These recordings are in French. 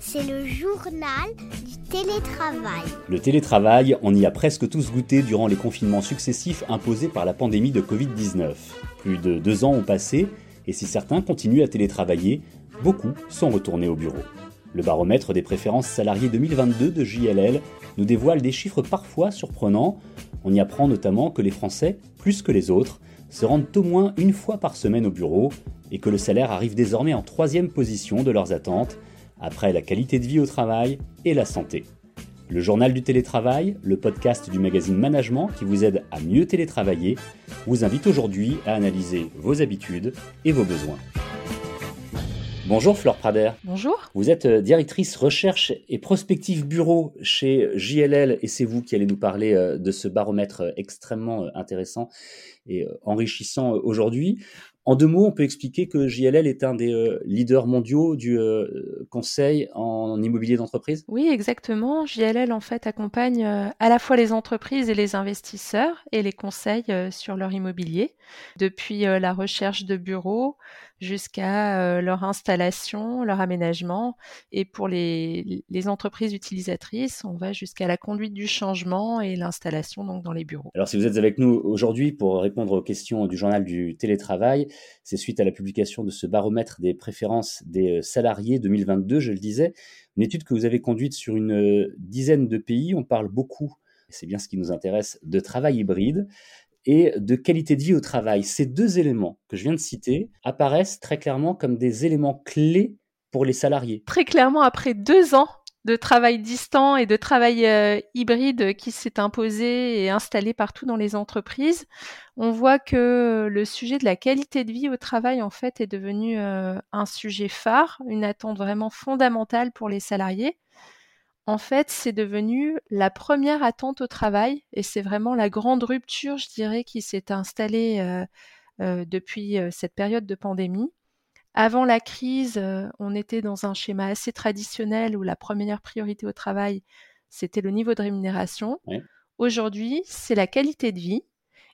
C'est le journal du télétravail. Le télétravail, on y a presque tous goûté durant les confinements successifs imposés par la pandémie de Covid-19. Plus de deux ans ont passé, et si certains continuent à télétravailler, beaucoup sont retournés au bureau. Le baromètre des préférences salariées 2022 de JLL nous dévoile des chiffres parfois surprenants. On y apprend notamment que les Français, plus que les autres, se rendent au moins une fois par semaine au bureau et que le salaire arrive désormais en troisième position de leurs attentes, après la qualité de vie au travail et la santé. Le journal du télétravail, le podcast du magazine Management qui vous aide à mieux télétravailler, vous invite aujourd'hui à analyser vos habitudes et vos besoins. Bonjour Flore Prader. Bonjour. Vous êtes euh, directrice recherche et prospective bureau chez JLL et c'est vous qui allez nous parler euh, de ce baromètre euh, extrêmement intéressant et enrichissant aujourd'hui. En deux mots, on peut expliquer que JLL est un des euh, leaders mondiaux du euh, conseil en immobilier d'entreprise? Oui, exactement. JLL, en fait, accompagne euh, à la fois les entreprises et les investisseurs et les conseils sur leur immobilier, depuis la recherche de bureaux jusqu'à leur installation, leur aménagement. Et pour les, les entreprises utilisatrices, on va jusqu'à la conduite du changement et l'installation donc dans les bureaux. Alors, si vous êtes avec nous aujourd'hui pour répondre aux questions du journal du télétravail, c'est suite à la publication de ce baromètre des préférences des euh, salariés 2022, je le disais, une étude que vous avez conduite sur une euh, dizaine de pays. On parle beaucoup, c'est bien ce qui nous intéresse, de travail hybride et de qualité de vie au travail. Ces deux éléments que je viens de citer apparaissent très clairement comme des éléments clés pour les salariés. Très clairement, après deux ans de travail distant et de travail euh, hybride qui s'est imposé et installé partout dans les entreprises, on voit que le sujet de la qualité de vie au travail en fait est devenu euh, un sujet phare, une attente vraiment fondamentale pour les salariés. En fait, c'est devenu la première attente au travail et c'est vraiment la grande rupture, je dirais, qui s'est installée euh, depuis cette période de pandémie. Avant la crise, euh, on était dans un schéma assez traditionnel où la première priorité au travail, c'était le niveau de rémunération. Aujourd'hui, c'est la qualité de vie.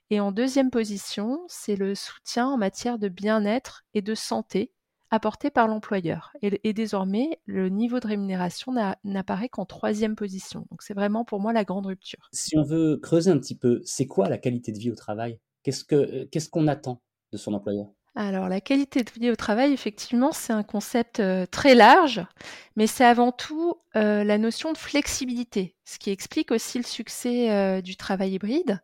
Et en deuxième position, c'est le soutien en matière de bien-être et de santé apporté par l'employeur. Et, désormais, le niveau de rémunération n'apparaît qu'en troisième position. Donc c'est vraiment pour moi la grande rupture. Si on veut creuser un petit peu, c'est quoi la qualité de vie au travail? Euh, Qu'est-ce qu'on attend de son employeur? Alors, la qualité de vie au travail, effectivement, c'est un concept euh, très large, mais c'est avant tout euh, la notion de flexibilité, ce qui explique aussi le succès euh, du travail hybride.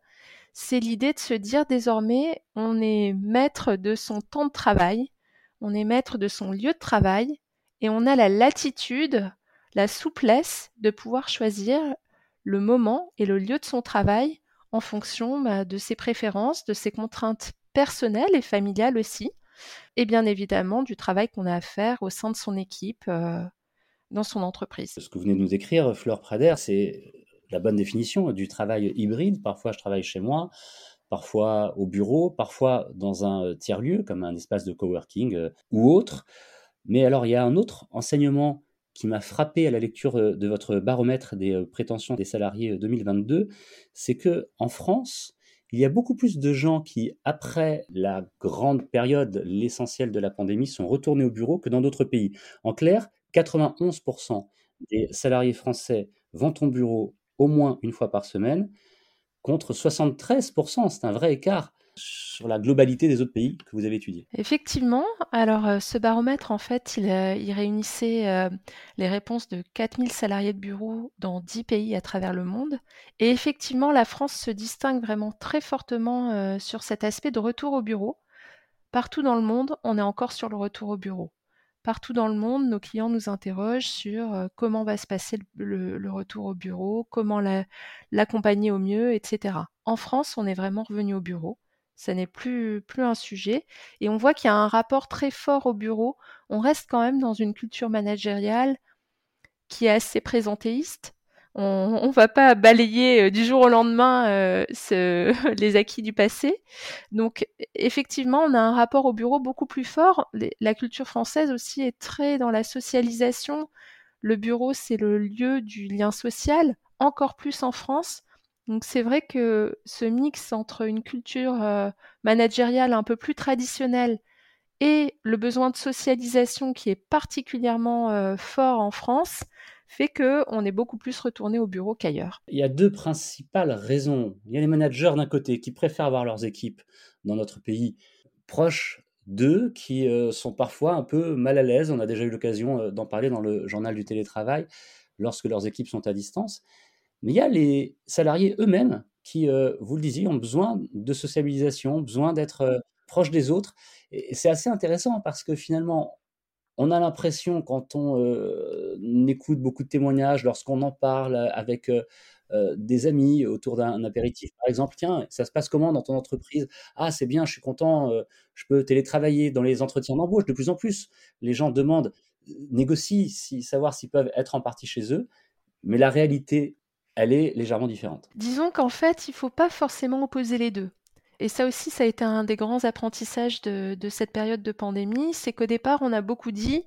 C'est l'idée de se dire désormais, on est maître de son temps de travail, on est maître de son lieu de travail, et on a la latitude, la souplesse de pouvoir choisir le moment et le lieu de son travail en fonction bah, de ses préférences, de ses contraintes personnel et familial aussi, et bien évidemment du travail qu'on a à faire au sein de son équipe euh, dans son entreprise. Ce que vous venez de nous décrire, Fleur Prader, c'est la bonne définition du travail hybride. Parfois, je travaille chez moi, parfois au bureau, parfois dans un euh, tiers-lieu, comme un espace de coworking euh, ou autre. Mais alors, il y a un autre enseignement qui m'a frappé à la lecture de votre baromètre des prétentions des salariés 2022, c'est que en France, il y a beaucoup plus de gens qui, après la grande période, l'essentiel de la pandémie, sont retournés au bureau que dans d'autres pays. En clair, 91% des salariés français vont au bureau au moins une fois par semaine, contre 73%, c'est un vrai écart sur la globalité des autres pays que vous avez étudiés. Effectivement. Alors, euh, ce baromètre, en fait, il, euh, réunissait euh, les réponses de 4000 salariés de bureau dans 10 pays à travers le monde. Et effectivement, la France se distingue vraiment très fortement sur cet aspect de retour au bureau. Partout dans le monde, on est encore sur le retour au bureau. Partout dans le monde, nos clients nous interrogent sur comment va se passer le retour au bureau, comment l'accompagner au mieux, etc. En France, on est vraiment revenu au bureau ça n'est plus, un sujet. Et on voit qu'il y a un rapport très fort au bureau. On reste quand même dans une culture managériale qui est assez présentéiste. On ne va pas balayer euh, du jour au lendemain euh, les acquis du passé. Donc effectivement, on a un rapport au bureau beaucoup plus fort. la culture française aussi est très dans la socialisation. Le bureau, c'est le lieu du lien social, encore plus en France. Donc c'est vrai que ce mix entre une culture euh, managériale un peu plus traditionnelle et le besoin de socialisation qui est particulièrement euh, fort en France fait que on est beaucoup plus retourné au bureau qu'ailleurs. Il y a deux principales raisons. Il y a les managers d'un côté qui préfèrent avoir leurs équipes dans notre pays proches d'eux, qui euh, sont parfois un peu mal à l'aise. On a déjà eu l'occasion d'en parler dans le journal du télétravail lorsque leurs équipes sont à distance. Mais il y a les salariés eux-mêmes qui, vous le disiez, ont besoin de socialisation, besoin d'être proche des autres. Et c'est assez intéressant parce que finalement, on a l'impression, quand on euh, écoute beaucoup de témoignages, lorsqu'on en parle avec euh, euh, des amis autour d'un apéritif, par exemple, tiens, ça se passe comment dans ton entreprise? Ah, c'est bien, je suis content, je peux télétravailler dans les entretiens d'embauche. De plus en plus, les gens demandent, négocient, savoir s'ils peuvent être en partie chez eux. Mais la réalité, elle est légèrement différente. Disons qu'en fait, il ne faut pas forcément opposer les deux. Et ça aussi, ça a été un des grands apprentissages de, cette période de pandémie, c'est qu'au départ, on a beaucoup dit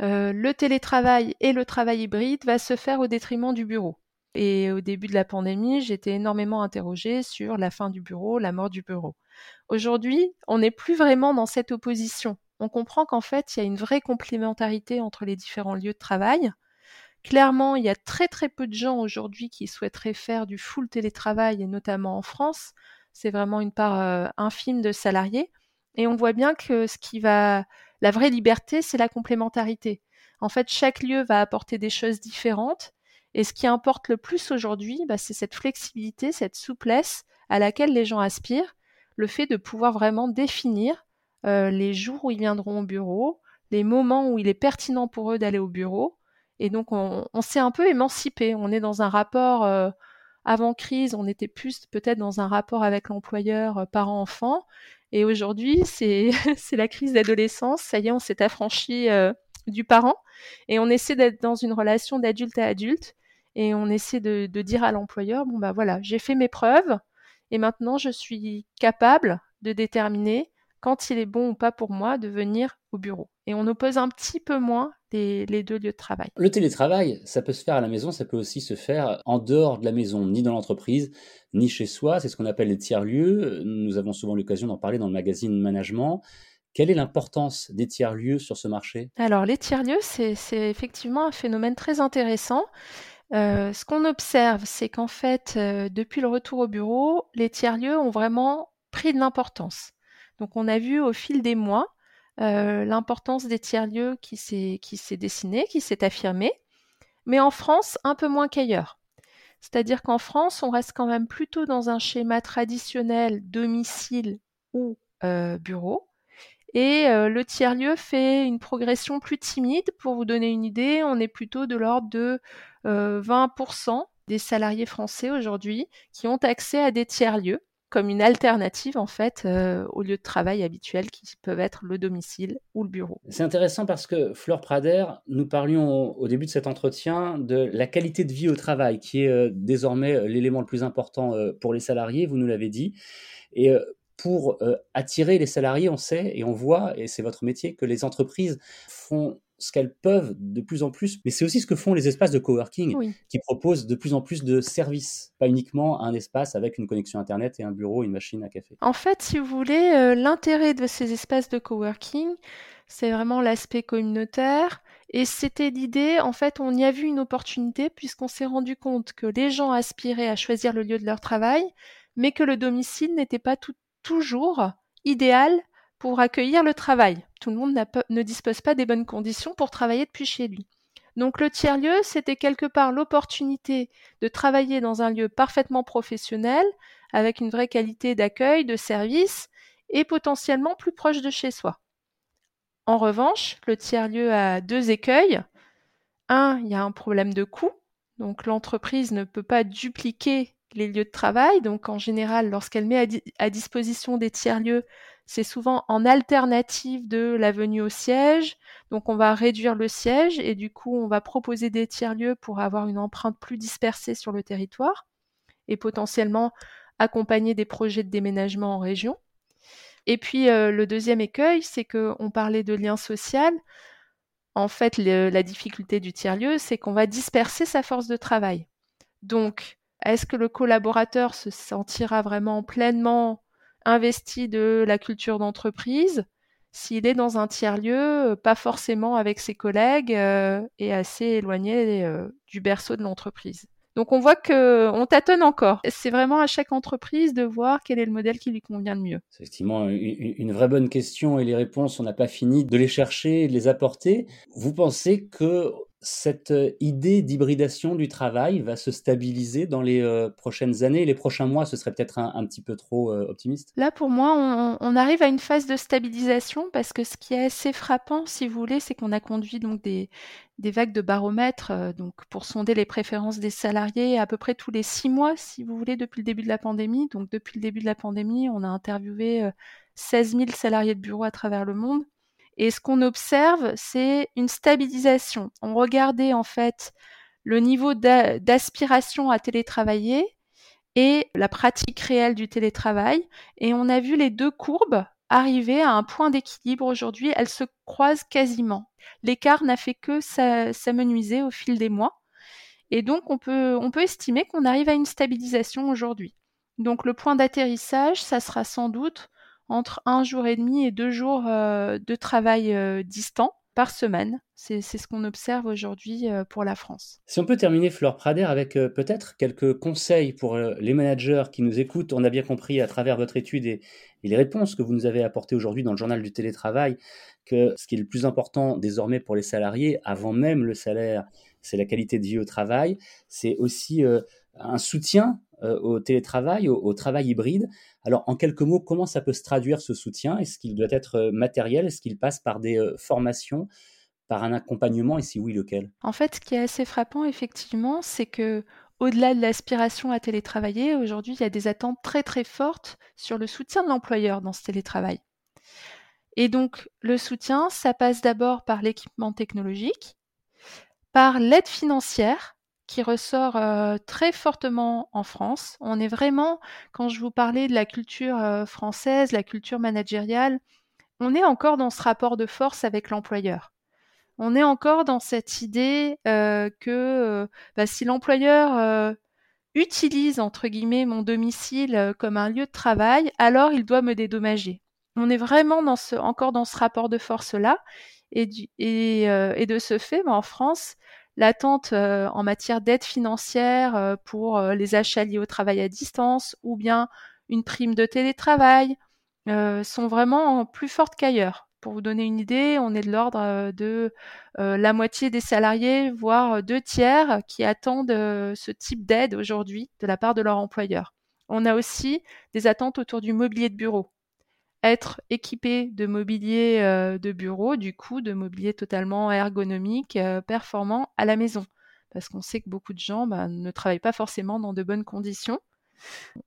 euh, le télétravail et le travail hybride va se faire au détriment du bureau. Et au début de la pandémie, j'étais énormément interrogée sur la fin du bureau, la mort du bureau. Aujourd'hui, on n'est plus vraiment dans cette opposition. On comprend qu'en fait, il y a une vraie complémentarité entre les différents lieux de travail. Clairement, il y a très très peu de gens aujourd'hui qui souhaiteraient faire du full télétravail, et notamment en France c'est vraiment une part euh, infime de salariés. Et on voit bien que ce qui va, la vraie liberté, c'est la complémentarité. En fait, chaque lieu va apporter des choses différentes. Et ce qui importe le plus aujourd'hui, bah, c'est cette flexibilité, cette souplesse à laquelle les gens aspirent, le fait de pouvoir vraiment définir euh, les jours où ils viendront au bureau, les moments où il est pertinent pour eux d'aller au bureau. Et donc, on, s'est un peu émancipé. On est dans un rapport euh, avant crise, on était plus peut-être dans un rapport avec l'employeur euh, parent-enfant. Et aujourd'hui, c'est la crise d'adolescence. Ça y est, on s'est affranchi euh, du parent et on essaie d'être dans une relation d'adulte à adulte et on essaie de, dire à l'employeur bon bah voilà, j'ai fait mes preuves et maintenant je suis capable de déterminer quand il est bon ou pas pour moi de venir au bureau. Et on oppose un petit peu moins les, deux lieux de travail. Le télétravail, ça peut se faire à la maison, ça peut aussi se faire en dehors de la maison, ni dans l'entreprise, ni chez soi. C'est ce qu'on appelle les tiers-lieux. Nous avons souvent l'occasion d'en parler dans le magazine Management. Quelle est l'importance des tiers-lieux sur ce marché? Alors, les tiers-lieux, c'est effectivement un phénomène très intéressant. Euh, ce qu'on observe, c'est qu'en fait, euh, depuis le retour au bureau, les tiers-lieux ont vraiment pris de l'importance. Donc, on a vu au fil des mois euh, l'importance des tiers-lieux qui s'est, dessinée, qui s'est affirmée, mais en France, un peu moins qu'ailleurs. C'est-à-dire qu'en France, on reste quand même plutôt dans un schéma traditionnel domicile ou euh, bureau. Et euh, le tiers-lieu fait une progression plus timide. Pour vous donner une idée, on est plutôt de l'ordre de 20% des salariés français aujourd'hui qui ont accès à des tiers-lieux comme une alternative en fait euh, au lieu de travail habituel qui peuvent être le domicile ou le bureau. C'est intéressant parce que Flore Prader, nous parlions au, début de cet entretien de la qualité de vie au travail qui est euh, désormais euh, l'élément le plus important pour les salariés, vous nous l'avez dit. Et pour attirer les salariés, on sait et on voit, et c'est votre métier, que les entreprises font ce qu'elles peuvent de plus en plus, mais c'est aussi ce que font les espaces de coworking qui proposent de plus en plus de services, pas uniquement un espace avec une connexion Internet et un bureau, une machine à café. En fait, si vous voulez, euh, l'intérêt de ces espaces de coworking, c'est vraiment l'aspect communautaire. Et c'était l'idée, en fait, on y a vu une opportunité puisqu'on s'est rendu compte que les gens aspiraient à choisir le lieu de leur travail, mais que le domicile n'était pas toujours idéal pour accueillir le travail. Tout le monde ne dispose pas des bonnes conditions pour travailler depuis chez lui. Donc le tiers-lieu, c'était quelque part l'opportunité de travailler dans un lieu parfaitement professionnel, avec une vraie qualité d'accueil, de service, et potentiellement plus proche de chez soi. En revanche, le tiers-lieu a deux écueils. Un, il y a un problème de coût. Donc l'entreprise ne peut pas dupliquer les lieux de travail. Donc en général, lorsqu'elle met à disposition des tiers-lieux, c'est souvent en alternative de la venue au siège. Donc on va réduire le siège et du coup on va proposer des tiers-lieux pour avoir une empreinte plus dispersée sur le territoire et potentiellement accompagner des projets de déménagement en région. Et puis euh, le deuxième écueil, c'est qu'on parlait de lien social. En fait, la difficulté du tiers-lieu, c'est qu'on va disperser sa force de travail. Donc, est-ce que le collaborateur se sentira vraiment pleinement investi de la culture d'entreprise s'il est dans un tiers-lieu, pas forcément avec ses collègues et assez éloigné du berceau de l'entreprise? Donc on voit que on tâtonne encore. C'est vraiment à chaque entreprise de voir quel est le modèle qui lui convient le mieux. C'est effectivement une, vraie bonne question et les réponses, on n'a pas fini de les chercher de les apporter. Vous pensez que cette euh, idée d'hybridation du travail va se stabiliser dans les euh, prochaines années Les prochains mois, ce serait peut-être un, petit peu trop euh, optimiste Là, pour moi, on, arrive à une phase de stabilisation parce que ce qui est assez frappant, si vous voulez, c'est qu'on a conduit donc des, vagues de baromètres donc pour sonder les préférences des salariés à peu près tous les six mois, si vous voulez, depuis le début de la pandémie. Donc, depuis le début de la pandémie, on a interviewé 16 000 salariés de bureau à travers le monde. Et ce qu'on observe, c'est une stabilisation. On regardait en fait le niveau d'aspiration à télétravailler et la pratique réelle du télétravail. Et on a vu les deux courbes arriver à un point d'équilibre aujourd'hui. Elles se croisent quasiment. L'écart n'a fait que s'amenuiser au fil des mois. Et donc, on peut, estimer qu'on arrive à une stabilisation aujourd'hui. Donc, le point d'atterrissage, ça sera sans doute entre un jour et demi et deux jours euh, de travail euh, distant par semaine. C'est ce qu'on observe aujourd'hui euh, pour la France. Si on peut terminer, Flore Prader, avec peut-être quelques conseils pour les managers qui nous écoutent. On a bien compris à travers votre étude et, les réponses que vous nous avez apportées aujourd'hui dans le journal du télétravail que ce qui est le plus important désormais pour les salariés, avant même le salaire, c'est la qualité de vie au travail. C'est aussi un soutien euh, au télétravail, au, travail hybride. Alors, en quelques mots, comment ça peut se traduire ce soutien? Est-ce qu'il doit être euh, matériel? Est-ce qu'il passe par des euh, formations par un accompagnement? Et si oui, lequel? En fait, ce qui est assez frappant, effectivement, c'est que au-delà de l'aspiration à télétravailler, aujourd'hui, il y a des attentes très très fortes sur le soutien de l'employeur dans ce télétravail. Et donc, le soutien, ça passe d'abord par l'équipement technologique, par l'aide financière, qui ressort très fortement en France. On est vraiment, quand je vous parlais de la culture française, la culture managériale, on est encore dans ce rapport de force avec l'employeur. On est encore dans cette idée que bah, si l'employeur utilise entre guillemets mon domicile comme un lieu de travail, alors il doit me dédommager. On est vraiment dans ce, encore dans ce rapport de force là, et, et, et de ce fait, bah, en France, l'attente euh, en matière d'aide financière euh, pour euh, les achats liés au travail à distance ou bien une prime de télétravail sont vraiment plus fortes qu'ailleurs. Pour vous donner une idée, on est de l'ordre de la moitié des salariés, voire deux tiers, qui attendent ce type d'aide aujourd'hui de la part de leur employeur. On a aussi des attentes autour du mobilier de bureau être équipé de mobilier euh, de bureau, du coup de mobilier totalement ergonomique, euh, performant à la maison. Parce qu'on sait que beaucoup de gens bah, ne travaillent pas forcément dans de bonnes conditions.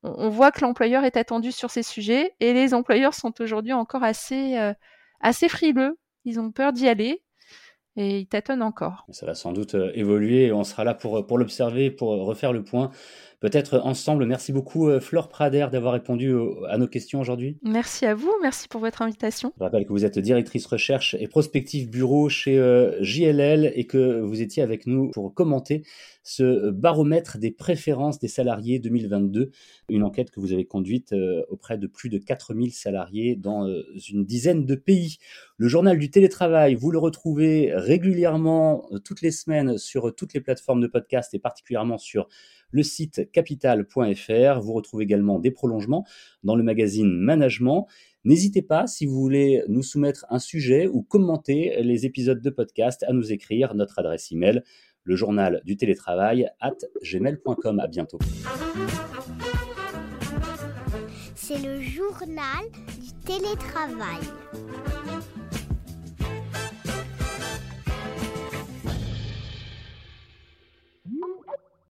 On, voit que l'employeur est attendu sur ces sujets et les employeurs sont aujourd'hui encore assez, euh, assez frileux. Ils ont peur d'y aller et ils tâtonnent encore. Ça va sans doute évoluer et on sera là pour, pour l'observer, pour refaire le point peut-être ensemble. Merci beaucoup euh, Flore Prader d'avoir répondu à nos questions aujourd'hui. Merci à vous, merci pour votre invitation. Je rappelle que vous êtes directrice recherche et prospective bureau chez euh, JLL et que vous étiez avec nous pour commenter ce baromètre des préférences des salariés 2022, une enquête que vous avez conduite euh, auprès de plus de 4000 salariés dans une dizaine de pays. Le journal du télétravail, vous le retrouvez régulièrement toutes les semaines sur toutes les plateformes de podcast et particulièrement sur le site capital.fr. Vous retrouvez également des prolongements dans le magazine Management. N'hésitez pas, si vous voulez nous soumettre un sujet ou commenter les épisodes de podcast, à nous écrire notre adresse email, le journal du télétravail at gmail.com. À bientôt. C'est le journal du télétravail.